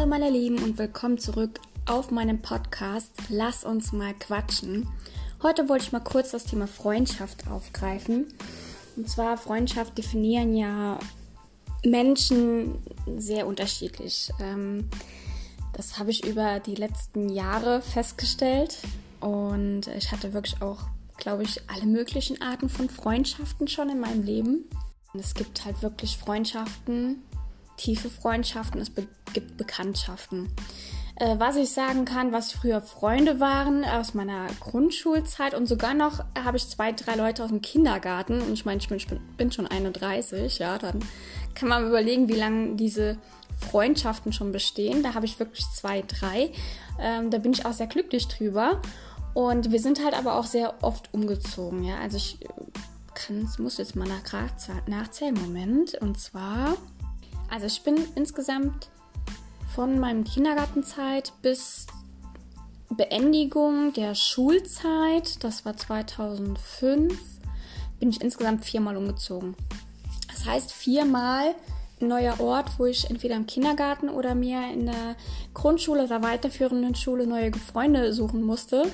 Hallo meine Lieben und willkommen zurück auf meinem Podcast Lass uns mal quatschen. Heute wollte ich mal kurz das Thema Freundschaft aufgreifen. Und zwar Freundschaft definieren ja Menschen sehr unterschiedlich. Ähm, das habe ich über die letzten Jahre festgestellt und ich hatte wirklich auch, glaube ich, alle möglichen Arten von Freundschaften schon in meinem Leben. Und es gibt halt wirklich Freundschaften, tiefe Freundschaften, es be gibt Bekanntschaften. Äh, was ich sagen kann, was früher Freunde waren aus meiner Grundschulzeit und sogar noch habe ich zwei, drei Leute aus dem Kindergarten und ich meine, ich bin, bin schon 31, ja, dann kann man überlegen, wie lange diese Freundschaften schon bestehen. Da habe ich wirklich zwei, drei. Ähm, da bin ich auch sehr glücklich drüber. Und wir sind halt aber auch sehr oft umgezogen, ja. Also ich kann, muss jetzt mal nach nachzählen, Moment. Und zwar also ich bin insgesamt von meinem Kindergartenzeit bis Beendigung der Schulzeit, das war 2005, bin ich insgesamt viermal umgezogen. Das heißt viermal ein neuer Ort, wo ich entweder im Kindergarten oder mir in der Grundschule oder weiterführenden Schule neue Freunde suchen musste.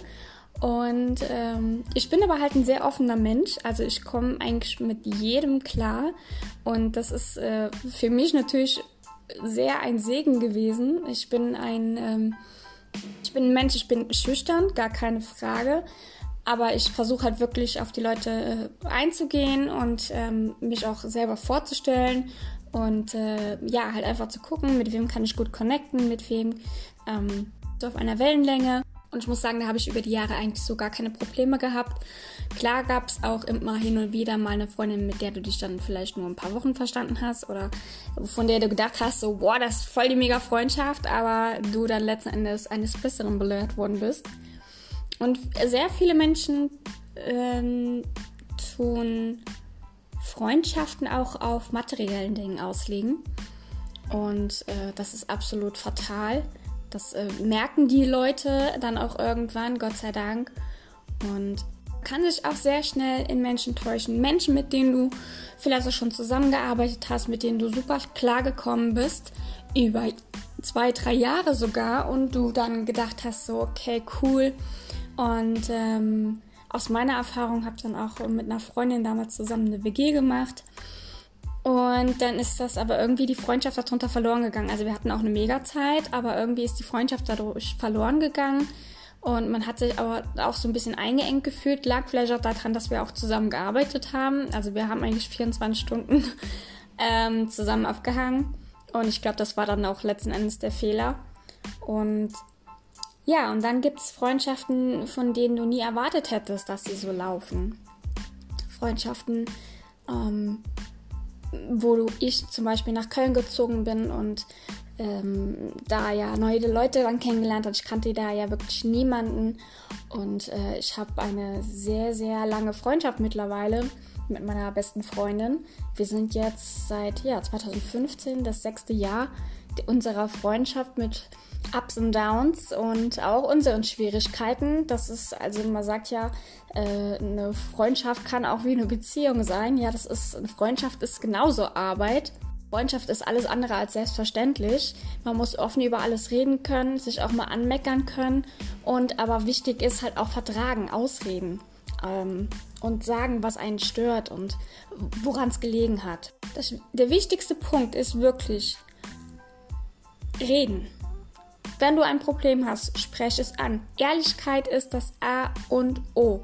Und ähm, ich bin aber halt ein sehr offener Mensch. Also ich komme eigentlich mit jedem klar. Und das ist äh, für mich natürlich sehr ein Segen gewesen. Ich bin ein, ähm, ich bin ein Mensch, ich bin schüchtern, gar keine Frage. Aber ich versuche halt wirklich auf die Leute äh, einzugehen und ähm, mich auch selber vorzustellen und äh, ja, halt einfach zu gucken, mit wem kann ich gut connecten, mit wem ähm, so auf einer Wellenlänge. Und ich muss sagen, da habe ich über die Jahre eigentlich so gar keine Probleme gehabt. Klar gab es auch immer hin und wieder mal eine Freundin, mit der du dich dann vielleicht nur ein paar Wochen verstanden hast oder von der du gedacht hast, so, boah, das ist voll die mega Freundschaft, aber du dann letzten Endes eines Besseren belehrt worden bist. Und sehr viele Menschen ähm, tun Freundschaften auch auf materiellen Dingen auslegen. Und äh, das ist absolut fatal. Das äh, merken die Leute dann auch irgendwann, Gott sei Dank. Und kann sich auch sehr schnell in Menschen täuschen. Menschen, mit denen du vielleicht auch schon zusammengearbeitet hast, mit denen du super klar gekommen bist, über zwei, drei Jahre sogar, und du dann gedacht hast, so, okay, cool. Und ähm, aus meiner Erfahrung habe ich dann auch mit einer Freundin damals zusammen eine WG gemacht. Und dann ist das aber irgendwie die Freundschaft darunter verloren gegangen. Also wir hatten auch eine Mega-Zeit, aber irgendwie ist die Freundschaft dadurch verloren gegangen. Und man hat sich aber auch so ein bisschen eingeengt gefühlt. Lag vielleicht auch daran, dass wir auch zusammen gearbeitet haben. Also wir haben eigentlich 24 Stunden ähm, zusammen abgehangen. Und ich glaube, das war dann auch letzten Endes der Fehler. Und ja, und dann gibt es Freundschaften, von denen du nie erwartet hättest, dass sie so laufen. Freundschaften, ähm, wo ich zum Beispiel nach Köln gezogen bin und ähm, da ja neue Leute dann kennengelernt habe. Ich kannte da ja wirklich niemanden und äh, ich habe eine sehr, sehr lange Freundschaft mittlerweile mit meiner besten Freundin. Wir sind jetzt seit ja, 2015 das sechste Jahr unserer Freundschaft mit Ups und Downs und auch unseren Schwierigkeiten. Das ist, also man sagt ja, äh, eine Freundschaft kann auch wie eine Beziehung sein. Ja, das ist, eine Freundschaft ist genauso Arbeit. Freundschaft ist alles andere als selbstverständlich. Man muss offen über alles reden können, sich auch mal anmeckern können und aber wichtig ist halt auch vertragen, ausreden ähm, und sagen, was einen stört und woran es gelegen hat. Das, der wichtigste Punkt ist wirklich reden. Wenn du ein Problem hast, spreche es an. Ehrlichkeit ist das A und O.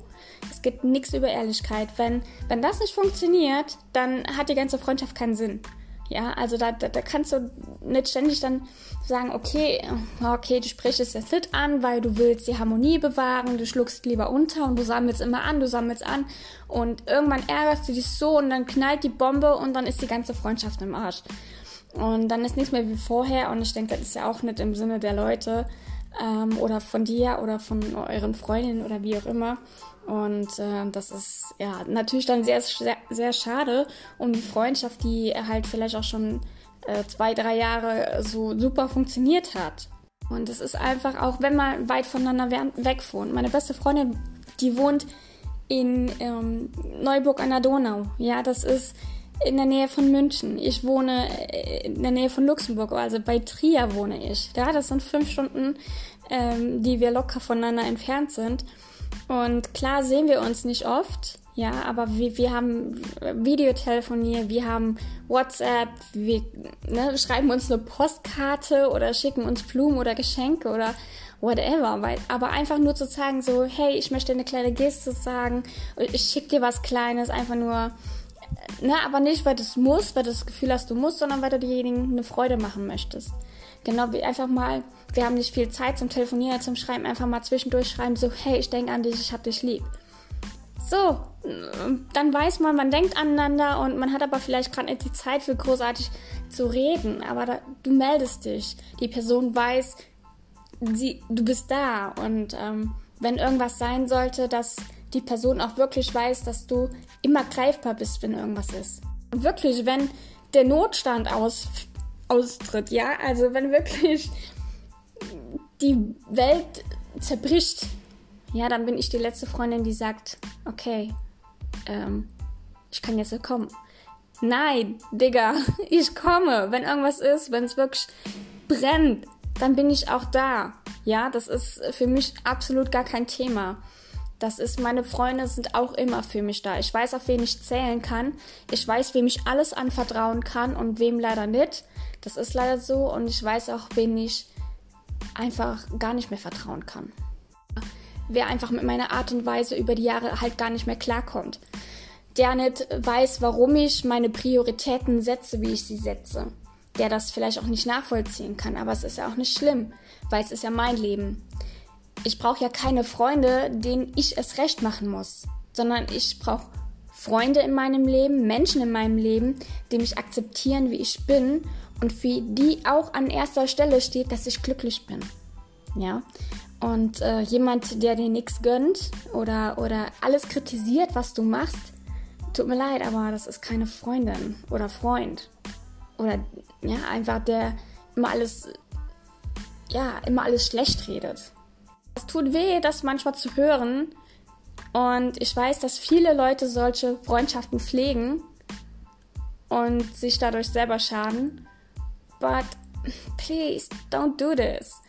Es gibt nichts über Ehrlichkeit. Wenn, wenn das nicht funktioniert, dann hat die ganze Freundschaft keinen Sinn. Ja, also da, da, da kannst du nicht ständig dann sagen, okay, okay, du sprichst es jetzt nicht an, weil du willst die Harmonie bewahren, du schluckst lieber unter und du sammelst immer an, du sammelst an und irgendwann ärgerst du dich so und dann knallt die Bombe und dann ist die ganze Freundschaft im Arsch. Und dann ist nichts mehr wie vorher. Und ich denke, das ist ja auch nicht im Sinne der Leute ähm, oder von dir oder von euren Freundinnen oder wie auch immer. Und äh, das ist ja natürlich dann sehr, sehr, sehr schade um die Freundschaft, die halt vielleicht auch schon äh, zwei, drei Jahre so super funktioniert hat. Und es ist einfach auch, wenn man weit voneinander weg wohnt. Meine beste Freundin, die wohnt in ähm, Neuburg an der Donau. Ja, das ist in der Nähe von München. Ich wohne äh, in der Nähe von Luxemburg, also bei Trier wohne ich. Ja, das sind fünf Stunden, ähm, die wir locker voneinander entfernt sind. Und klar sehen wir uns nicht oft, ja, aber wir, wir haben Videotelefonier, wir haben WhatsApp, wir ne, schreiben uns eine Postkarte oder schicken uns Blumen oder Geschenke oder whatever. Weil, aber einfach nur zu sagen, so, hey, ich möchte eine kleine Geste sagen, ich schicke dir was Kleines, einfach nur, ne, aber nicht, weil du es musst, weil du das Gefühl hast, du musst, sondern weil du denjenigen eine Freude machen möchtest. Genau wie einfach mal, wir haben nicht viel Zeit zum Telefonieren, zum Schreiben, einfach mal zwischendurch schreiben, so, hey, ich denke an dich, ich hab dich lieb. So, dann weiß man, man denkt aneinander und man hat aber vielleicht gerade nicht die Zeit für großartig zu reden, aber da, du meldest dich. Die Person weiß, sie, du bist da und ähm, wenn irgendwas sein sollte, dass die Person auch wirklich weiß, dass du immer greifbar bist, wenn irgendwas ist. Und wirklich, wenn der Notstand aus, austritt, ja, also wenn wirklich die Welt zerbricht, ja, dann bin ich die letzte Freundin, die sagt, okay, ähm, ich kann jetzt kommen. Nein, Digga, ich komme. Wenn irgendwas ist, wenn es wirklich brennt, dann bin ich auch da. Ja, das ist für mich absolut gar kein Thema. Das ist, meine Freunde sind auch immer für mich da. Ich weiß, auf wen ich zählen kann. Ich weiß, wem ich alles anvertrauen kann und wem leider nicht. Das ist leider so. Und ich weiß auch, wen ich einfach gar nicht mehr vertrauen kann. Wer einfach mit meiner Art und Weise über die Jahre halt gar nicht mehr klarkommt. Der nicht weiß, warum ich meine Prioritäten setze, wie ich sie setze der das vielleicht auch nicht nachvollziehen kann. Aber es ist ja auch nicht schlimm, weil es ist ja mein Leben. Ich brauche ja keine Freunde, denen ich es recht machen muss, sondern ich brauche Freunde in meinem Leben, Menschen in meinem Leben, die mich akzeptieren, wie ich bin und für die auch an erster Stelle steht, dass ich glücklich bin. Ja. Und äh, jemand, der dir nichts gönnt oder, oder alles kritisiert, was du machst, tut mir leid, aber das ist keine Freundin oder Freund oder ja, einfach der immer alles, ja, immer alles schlecht redet. Es tut weh, das manchmal zu hören. Und ich weiß, dass viele Leute solche Freundschaften pflegen und sich dadurch selber schaden. But please, don't do this.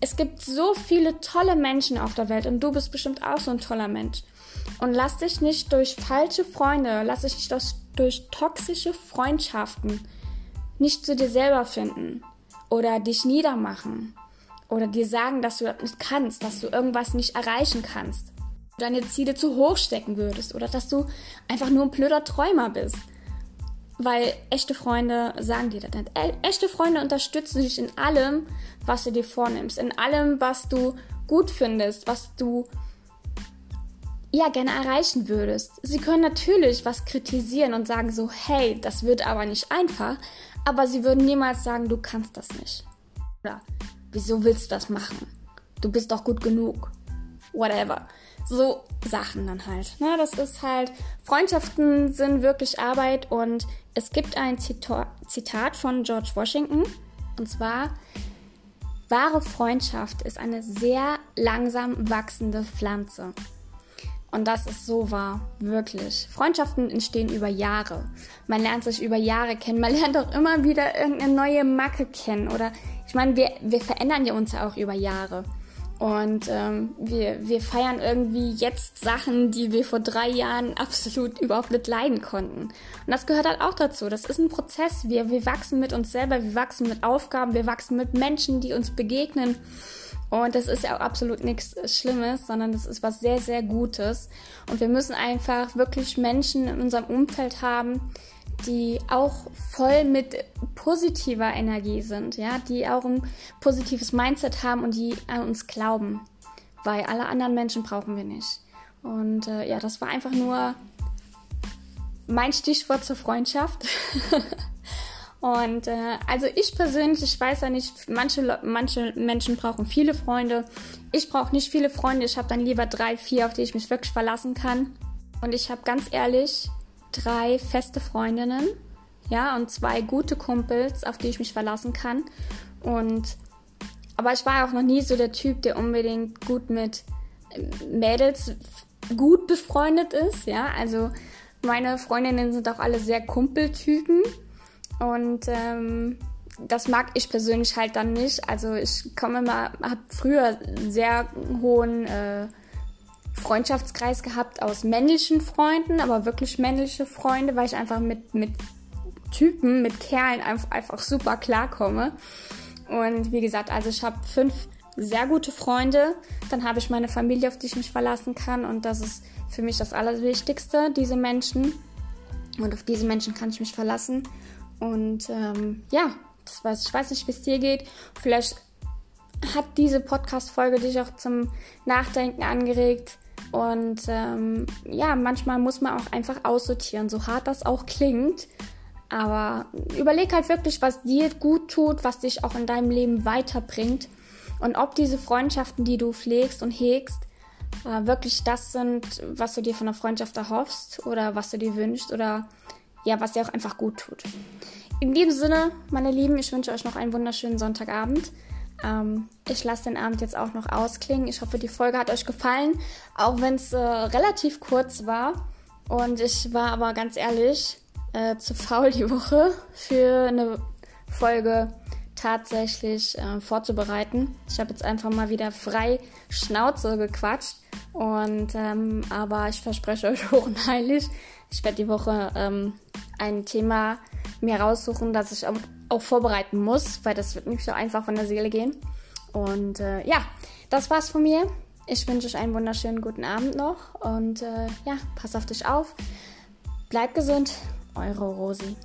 Es gibt so viele tolle Menschen auf der Welt und du bist bestimmt auch so ein toller Mensch. Und lass dich nicht durch falsche Freunde, lass dich nicht durch, durch toxische Freundschaften nicht zu dir selber finden oder dich niedermachen oder dir sagen, dass du das nicht kannst, dass du irgendwas nicht erreichen kannst, deine Ziele zu hoch stecken würdest oder dass du einfach nur ein blöder Träumer bist. Weil echte Freunde sagen dir das nicht. E echte Freunde unterstützen dich in allem, was du dir vornimmst, in allem, was du gut findest, was du ja gerne erreichen würdest. Sie können natürlich was kritisieren und sagen so, hey, das wird aber nicht einfach, aber sie würden niemals sagen, du kannst das nicht. Oder wieso willst du das machen? Du bist doch gut genug. Whatever. So Sachen dann halt. Ne? Das ist halt, Freundschaften sind wirklich Arbeit und es gibt ein Zitat von George Washington. Und zwar, wahre Freundschaft ist eine sehr langsam wachsende Pflanze. Und das ist so wahr, wirklich. Freundschaften entstehen über Jahre. Man lernt sich über Jahre kennen. Man lernt auch immer wieder irgendeine neue Macke kennen. Oder meine, wir, wir verändern ja uns ja auch über Jahre. Und ähm, wir, wir feiern irgendwie jetzt Sachen, die wir vor drei Jahren absolut überhaupt nicht leiden konnten. Und das gehört halt auch dazu. Das ist ein Prozess. Wir, wir wachsen mit uns selber, wir wachsen mit Aufgaben, wir wachsen mit Menschen, die uns begegnen. Und das ist ja auch absolut nichts Schlimmes, sondern das ist was sehr, sehr Gutes. Und wir müssen einfach wirklich Menschen in unserem Umfeld haben, die auch voll mit positiver Energie sind, ja, die auch ein positives Mindset haben und die an uns glauben. Weil alle anderen Menschen brauchen wir nicht. Und äh, ja, das war einfach nur mein Stichwort zur Freundschaft. Und äh, also ich persönlich, ich weiß ja nicht, manche, manche Menschen brauchen viele Freunde. Ich brauche nicht viele Freunde. Ich habe dann lieber drei, vier, auf die ich mich wirklich verlassen kann. Und ich habe ganz ehrlich drei feste Freundinnen, ja, und zwei gute Kumpels, auf die ich mich verlassen kann. Und aber ich war auch noch nie so der Typ, der unbedingt gut mit Mädels gut befreundet ist, ja. Also Meine Freundinnen sind auch alle sehr Kumpeltypen und ähm, das mag ich persönlich halt dann nicht. Also ich komme immer, habe früher sehr hohen äh, Freundschaftskreis gehabt aus männlichen Freunden, aber wirklich männliche Freunde, weil ich einfach mit, mit Typen, mit Kerlen einfach, einfach super klarkomme. Und wie gesagt, also ich habe fünf sehr gute Freunde, dann habe ich meine Familie, auf die ich mich verlassen kann und das ist für mich das Allerwichtigste, diese Menschen. Und auf diese Menschen kann ich mich verlassen. Und ähm, ja, das weiß, ich weiß nicht, wie es dir geht. Vielleicht hat diese Podcast-Folge dich auch zum Nachdenken angeregt. Und ähm, ja, manchmal muss man auch einfach aussortieren, so hart das auch klingt. Aber überleg halt wirklich, was dir gut tut, was dich auch in deinem Leben weiterbringt. Und ob diese Freundschaften, die du pflegst und hegst, äh, wirklich das sind, was du dir von einer Freundschaft erhoffst oder was du dir wünschst oder ja, was dir auch einfach gut tut. In diesem Sinne, meine Lieben, ich wünsche euch noch einen wunderschönen Sonntagabend. Ähm, ich lasse den Abend jetzt auch noch ausklingen. Ich hoffe, die Folge hat euch gefallen, auch wenn es äh, relativ kurz war. Und ich war aber ganz ehrlich äh, zu faul die Woche für eine Folge tatsächlich äh, vorzubereiten. Ich habe jetzt einfach mal wieder frei Schnauze gequatscht. Und ähm, aber ich verspreche euch hoch und heilig, ich werde die Woche ähm, ein Thema mir raussuchen, das ich auch, vorbereiten muss, weil das wird nicht so einfach von der Seele gehen. Und äh, ja, das war's von mir. Ich wünsche euch einen wunderschönen guten Abend noch und äh, ja, pass auf dich auf. Bleib gesund, eure Rosi.